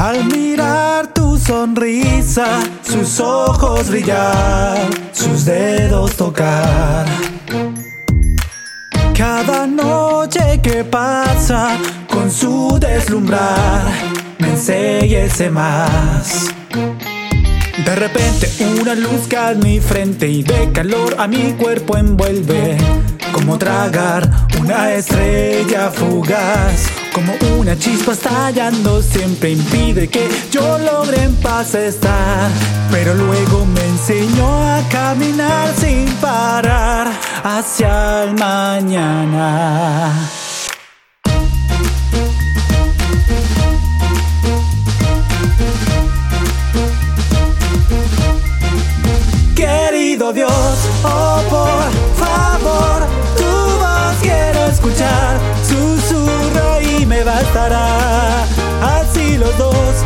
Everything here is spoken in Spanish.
Al mirar tu sonrisa, sus ojos brillar, sus dedos tocar. Cada noche que pasa con su deslumbrar, me enseñese más. De repente una luz cae en mi frente y de calor a mi cuerpo envuelve, como tragar una estrella fugaz. Como una chispa estallando siempre impide que yo logre en paz estar. Pero luego me enseñó a caminar sin parar hacia el mañana. Querido Dios, oh por bastará. Así los dos